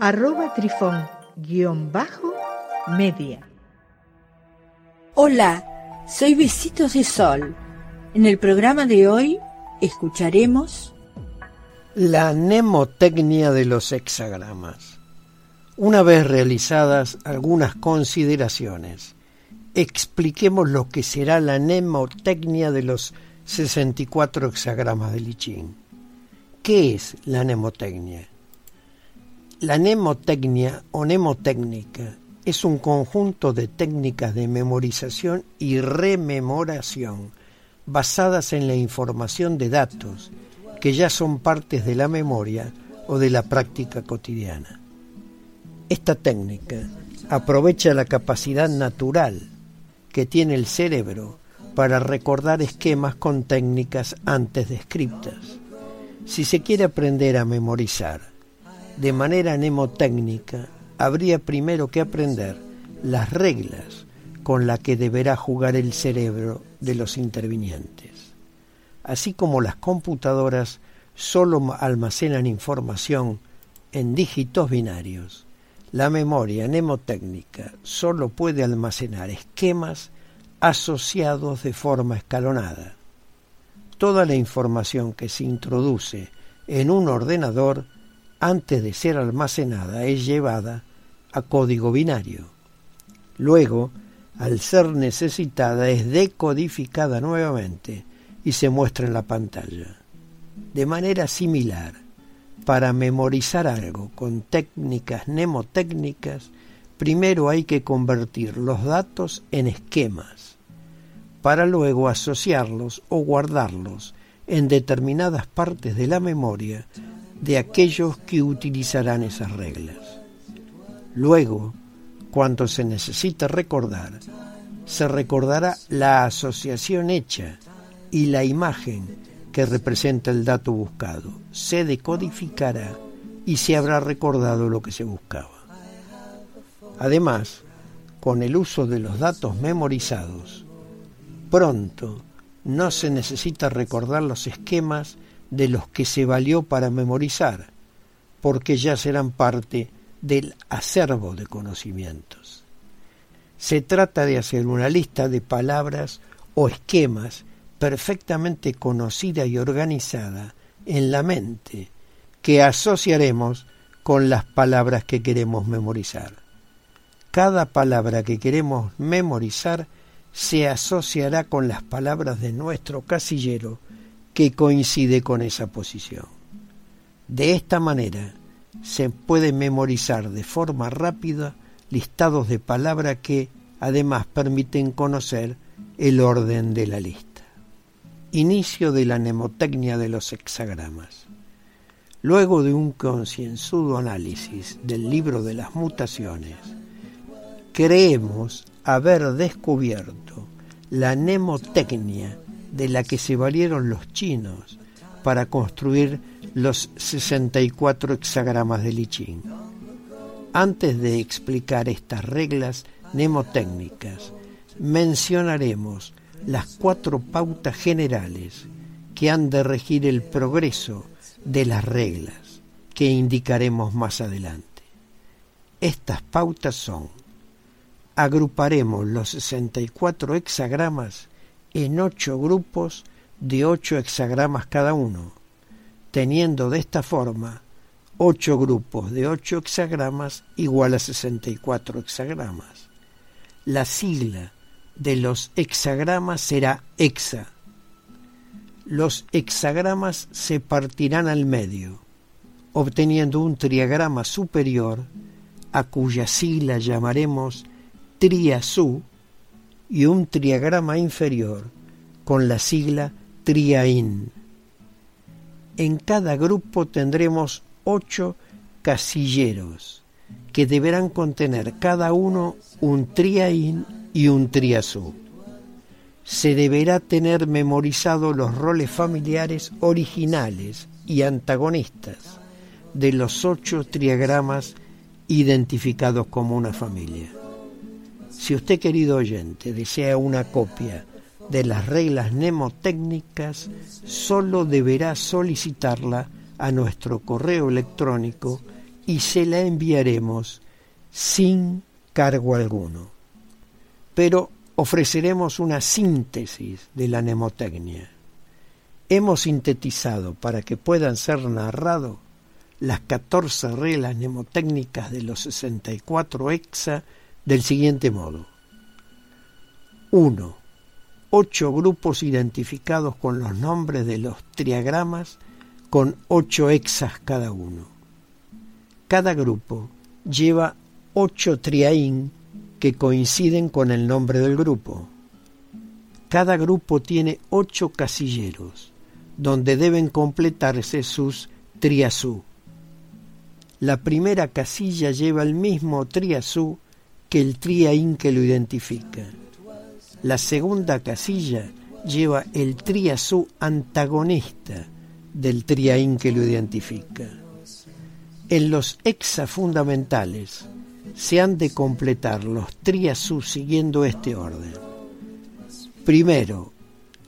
arroba trifón guion bajo media. Hola, soy Besitos de Sol. En el programa de hoy escucharemos la mnemotecnia de los hexagramas. Una vez realizadas algunas consideraciones, expliquemos lo que será la mnemotecnia de los 64 hexagramas de Lichín. ¿Qué es la mnemotecnia? La mnemotecnia o mnemotécnica es un conjunto de técnicas de memorización y rememoración basadas en la información de datos que ya son partes de la memoria o de la práctica cotidiana. Esta técnica aprovecha la capacidad natural que tiene el cerebro para recordar esquemas con técnicas antes descriptas. Si se quiere aprender a memorizar de manera mnemotécnica, habría primero que aprender las reglas con las que deberá jugar el cerebro de los intervinientes. Así como las computadoras solo almacenan información en dígitos binarios, la memoria mnemotécnica solo puede almacenar esquemas asociados de forma escalonada. Toda la información que se introduce en un ordenador antes de ser almacenada, es llevada a código binario. Luego, al ser necesitada, es decodificada nuevamente y se muestra en la pantalla. De manera similar, para memorizar algo con técnicas mnemotécnicas, primero hay que convertir los datos en esquemas, para luego asociarlos o guardarlos en determinadas partes de la memoria de aquellos que utilizarán esas reglas. Luego, cuando se necesita recordar, se recordará la asociación hecha y la imagen que representa el dato buscado. Se decodificará y se habrá recordado lo que se buscaba. Además, con el uso de los datos memorizados, pronto no se necesita recordar los esquemas de los que se valió para memorizar, porque ya serán parte del acervo de conocimientos. Se trata de hacer una lista de palabras o esquemas perfectamente conocida y organizada en la mente, que asociaremos con las palabras que queremos memorizar. Cada palabra que queremos memorizar se asociará con las palabras de nuestro casillero que coincide con esa posición. De esta manera se puede memorizar de forma rápida listados de palabras que además permiten conocer el orden de la lista. Inicio de la mnemotecnia de los hexagramas. Luego de un concienzudo análisis del libro de las mutaciones, creemos haber descubierto la mnemotecnia de la que se valieron los chinos para construir los 64 hexagramas de Lichín. Antes de explicar estas reglas mnemotécnicas, mencionaremos las cuatro pautas generales que han de regir el progreso de las reglas que indicaremos más adelante. Estas pautas son, agruparemos los 64 hexagramas en ocho grupos de ocho hexagramas cada uno, teniendo de esta forma ocho grupos de ocho hexagramas igual a 64 hexagramas. La sigla de los hexagramas será hexa. Los hexagramas se partirán al medio, obteniendo un triagrama superior a cuya sigla llamaremos triasú y un triagrama inferior con la sigla TRIAIN. En cada grupo tendremos ocho casilleros que deberán contener cada uno un triaín y un triazú. Se deberá tener memorizado los roles familiares originales y antagonistas de los ocho triagramas identificados como una familia. Si usted, querido oyente, desea una copia de las reglas mnemotécnicas, solo deberá solicitarla a nuestro correo electrónico y se la enviaremos sin cargo alguno. Pero ofreceremos una síntesis de la mnemotecnia. Hemos sintetizado para que puedan ser narrados las 14 reglas mnemotécnicas de los 64 hexa del siguiente modo. 1. Ocho grupos identificados con los nombres de los triagramas con ocho hexas cada uno. Cada grupo lleva ocho triaín que coinciden con el nombre del grupo. Cada grupo tiene ocho casilleros, donde deben completarse sus triazú. La primera casilla lleva el mismo triazú que el triaín que lo identifica. La segunda casilla lleva el triazú antagonista del triaín que lo identifica. En los hexafundamentales se han de completar los triazú siguiendo este orden. Primero,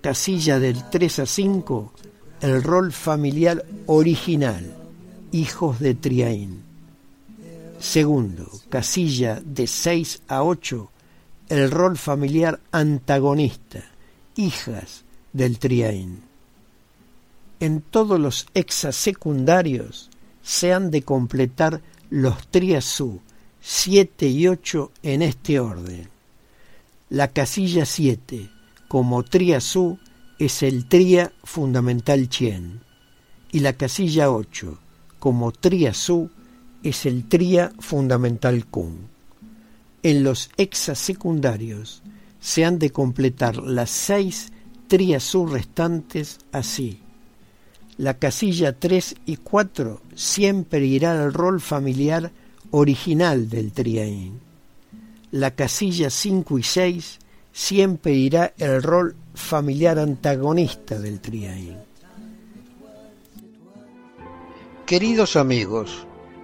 casilla del 3 a 5, el rol familiar original, hijos de Triaín. Segundo, casilla de 6 a 8, el rol familiar antagonista, hijas del Triaín. En todos los hexas secundarios se han de completar los triazú 7 y 8 en este orden. La casilla 7, como triazú, es el tria fundamental chien, y la casilla 8, como triazú, es el tria fundamental kun. En los hexas secundarios se han de completar las seis triazú restantes así. La casilla 3 y 4 siempre irá al rol familiar original del triaín. La casilla 5 y 6 siempre irá el rol familiar antagonista del triaín. Queridos amigos,